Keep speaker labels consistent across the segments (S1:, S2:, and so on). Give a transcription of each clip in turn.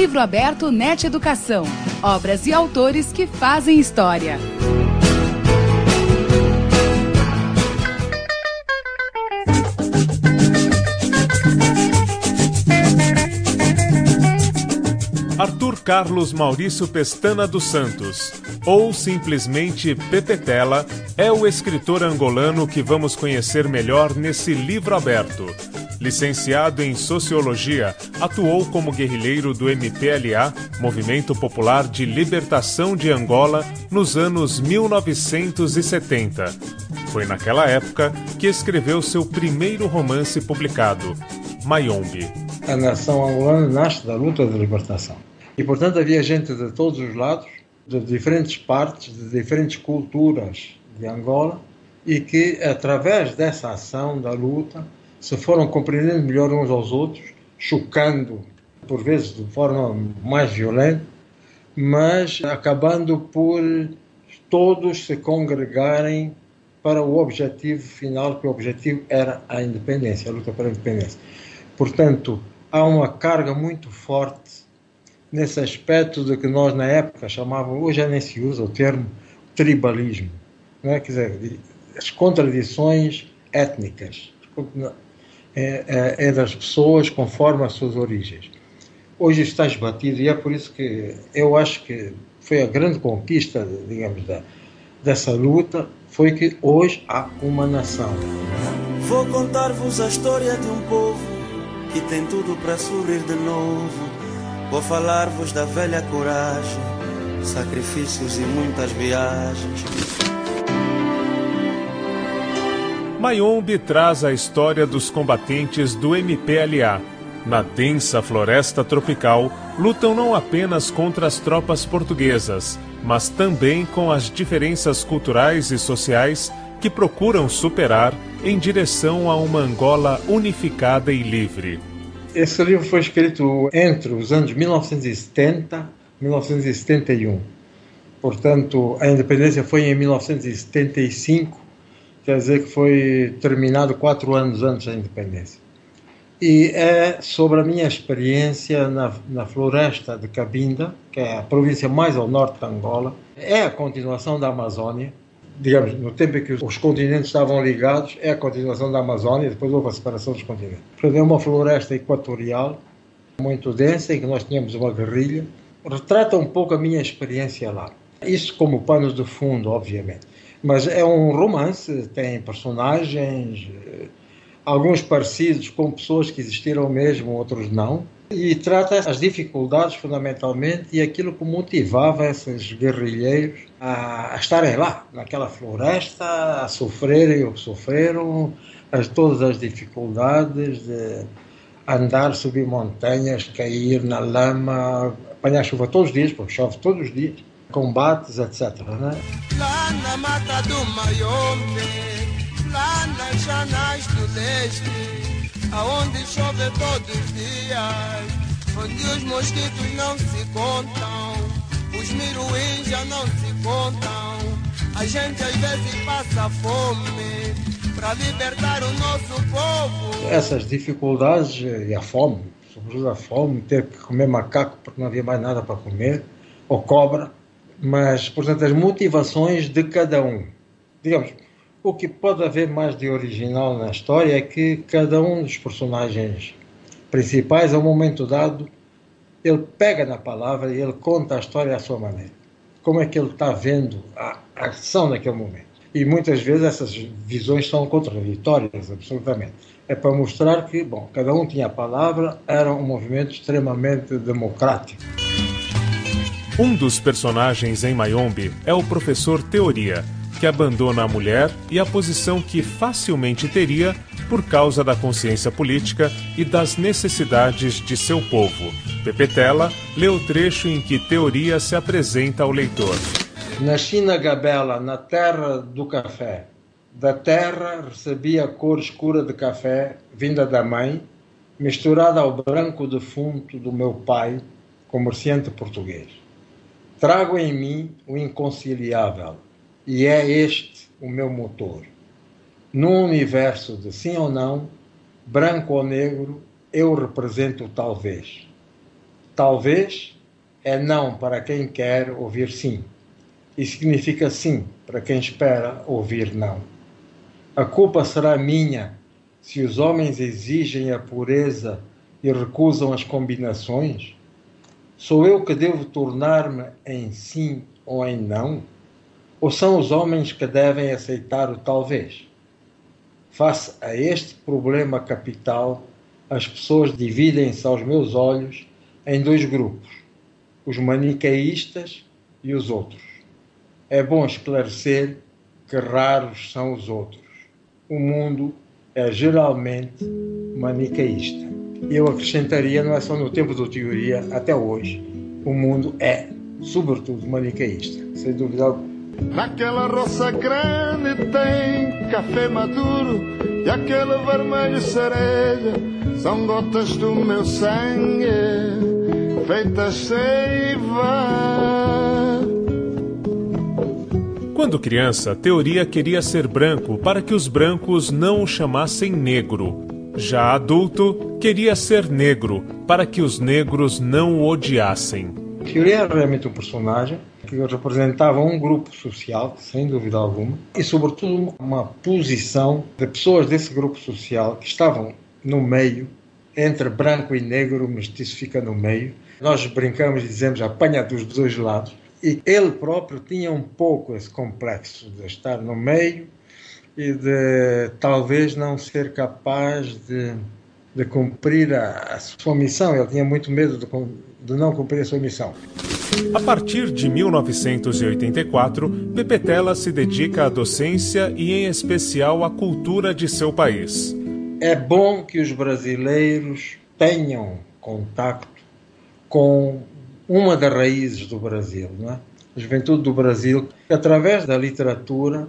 S1: Livro aberto Net Educação. Obras e autores que fazem história.
S2: Arthur Carlos Maurício Pestana dos Santos, ou simplesmente Pepetela, é o escritor angolano que vamos conhecer melhor nesse livro aberto. Licenciado em Sociologia, atuou como guerrilheiro do MPLA, Movimento Popular de Libertação de Angola, nos anos 1970. Foi naquela época que escreveu seu primeiro romance publicado, Mayombe.
S3: A nação angolana nasce da luta de libertação. E, portanto, havia gente de todos os lados, de diferentes partes, de diferentes culturas de Angola, e que, através dessa ação da luta, se foram compreendendo melhor uns aos outros, chocando, por vezes de forma mais violenta, mas acabando por todos se congregarem para o objetivo final, que o objetivo era a independência, a luta pela independência. Portanto, há uma carga muito forte nesse aspecto de que nós na época chamávamos, hoje já nem se usa o termo tribalismo, não é? Quer dizer, as contradições étnicas é, é, é das pessoas conforme as suas origens. Hoje está esbatido e é por isso que eu acho que foi a grande conquista, digamos, da, dessa luta, foi que hoje há uma nação.
S4: Vou contar-vos a história de um povo que tem tudo para sorrir de novo Vou falar-vos da velha coragem, sacrifícios e muitas viagens.
S2: Mayombe traz a história dos combatentes do MPLA. Na densa floresta tropical, lutam não apenas contra as tropas portuguesas, mas também com as diferenças culturais e sociais que procuram superar em direção a uma Angola unificada e livre.
S3: Esse livro foi escrito entre os anos 1970 e 1971. Portanto, a independência foi em 1975, quer dizer que foi terminado quatro anos antes da independência. E é sobre a minha experiência na, na floresta de Cabinda, que é a província mais ao norte da Angola. É a continuação da Amazônia, digamos, no tempo em que os continentes estavam ligados, é a continuação da Amazônia, depois houve a separação dos continentes. Portanto, é uma floresta equatorial muito densa, em que nós tínhamos uma guerrilha. Retrata um pouco a minha experiência lá. Isso como pano de fundo, obviamente. Mas é um romance, tem personagens, eh, alguns parecidos com pessoas que existiram mesmo, outros não e trata as dificuldades fundamentalmente e aquilo que motivava esses guerrilheiros a, estarem lá, naquela floresta, a sofrerem o que sofreram, as, todas as dificuldades de andar, subir montanhas, cair na lama, apanhar chuva todos os dias, porque chove todos os dias, combates, etc. Né? Lá na mata do Maiombe, lá nas janais do leste, aonde chove todos os dias, onde os mosquitos não se contam, os miruins já não se contam, a gente às vezes passa fome para libertar o nosso povo. Essas dificuldades e a fome, sobretudo a fome, ter que comer macaco porque não havia mais nada para comer, ou cobra, mas, portanto, as motivações de cada um. Digamos, o que pode haver mais de original na história é que cada um dos personagens principais, a um momento dado, ele pega na palavra e ele conta a história à sua maneira. Como é que ele está vendo a ação naquele momento. E muitas vezes essas visões são contraditórias, absolutamente. É para mostrar que, bom, cada um tinha a palavra, era um movimento extremamente democrático.
S2: Um dos personagens em Mayombe é o professor Teoria, que abandona a mulher e a posição que facilmente teria por causa da consciência política e das necessidades de seu povo. Pepetela lê o trecho em que teoria se apresenta ao leitor.
S3: Na Gabela, na terra do café. Da terra recebi a cor escura de café, vinda da mãe, misturada ao branco defunto do meu pai, comerciante português. Trago em mim o inconciliável, e é este o meu motor. Num universo de sim ou não, branco ou negro, eu represento talvez. talvez é não para quem quer ouvir sim, e significa sim para quem espera ouvir não. A culpa será minha se os homens exigem a pureza e recusam as combinações? Sou eu que devo tornar-me em sim ou em não? Ou são os homens que devem aceitar o talvez? Face a este problema capital, as pessoas dividem-se aos meus olhos em dois grupos, os maniqueístas e os outros. É bom esclarecer que raros são os outros. O mundo é geralmente maniqueísta. Eu acrescentaria, não é só no tempo do teoria, até hoje, o mundo é, sobretudo, maniqueísta, sem dúvida alguma.
S5: Naquela roça grande tem café maduro e aquele vermelho cereja são gotas do meu sangue feitas seiva.
S2: Quando criança, Teoria queria ser branco para que os brancos não o chamassem negro. Já adulto, queria ser negro para que os negros não o odiassem.
S3: Teoria era realmente um personagem que representava um grupo social, sem dúvida alguma, e sobretudo uma posição de pessoas desse grupo social que estavam no meio, entre branco e negro, mestiço fica no meio. Nós brincamos e dizemos apanha dos dois lados. E ele próprio tinha um pouco esse complexo de estar no meio e de talvez não ser capaz de, de cumprir a, a sua missão. Ele tinha muito medo de, de não cumprir a sua missão.
S2: A partir de 1984, Pepetela se dedica à docência e, em especial, à cultura de seu país.
S3: É bom que os brasileiros tenham contato com uma das raízes do Brasil, não é? a juventude do Brasil, através da literatura,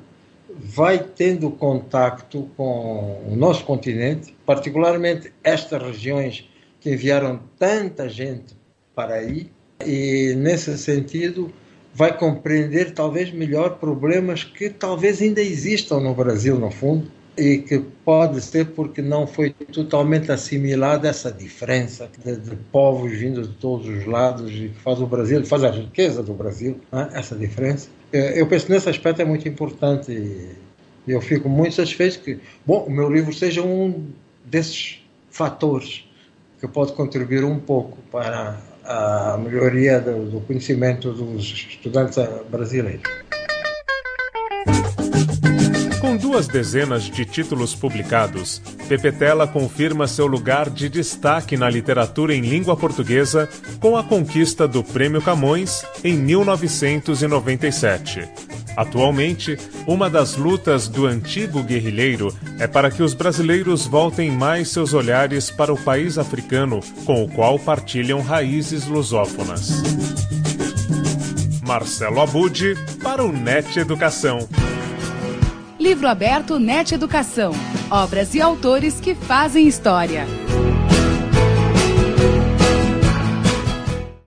S3: vai tendo contato com o nosso continente, particularmente estas regiões que enviaram tanta gente para aí, e nesse sentido vai compreender talvez melhor problemas que talvez ainda existam no Brasil no fundo e que pode ser porque não foi totalmente assimilada essa diferença de, de povos vindo de todos os lados e faz o Brasil, faz a riqueza do Brasil, né? essa diferença. Eu penso que nesse aspecto é muito importante e eu fico muito satisfeito que, bom, o meu livro seja um desses fatores que pode contribuir um pouco para a melhoria do, do conhecimento dos estudantes brasileiros.
S2: Duas dezenas de títulos publicados, Pepetela confirma seu lugar de destaque na literatura em língua portuguesa com a conquista do Prêmio Camões em 1997. Atualmente, uma das lutas do antigo guerrilheiro é para que os brasileiros voltem mais seus olhares para o país africano, com o qual partilham raízes lusófonas. Marcelo Abude para o NET Educação.
S1: Livro aberto NET Educação. Obras e autores que fazem história.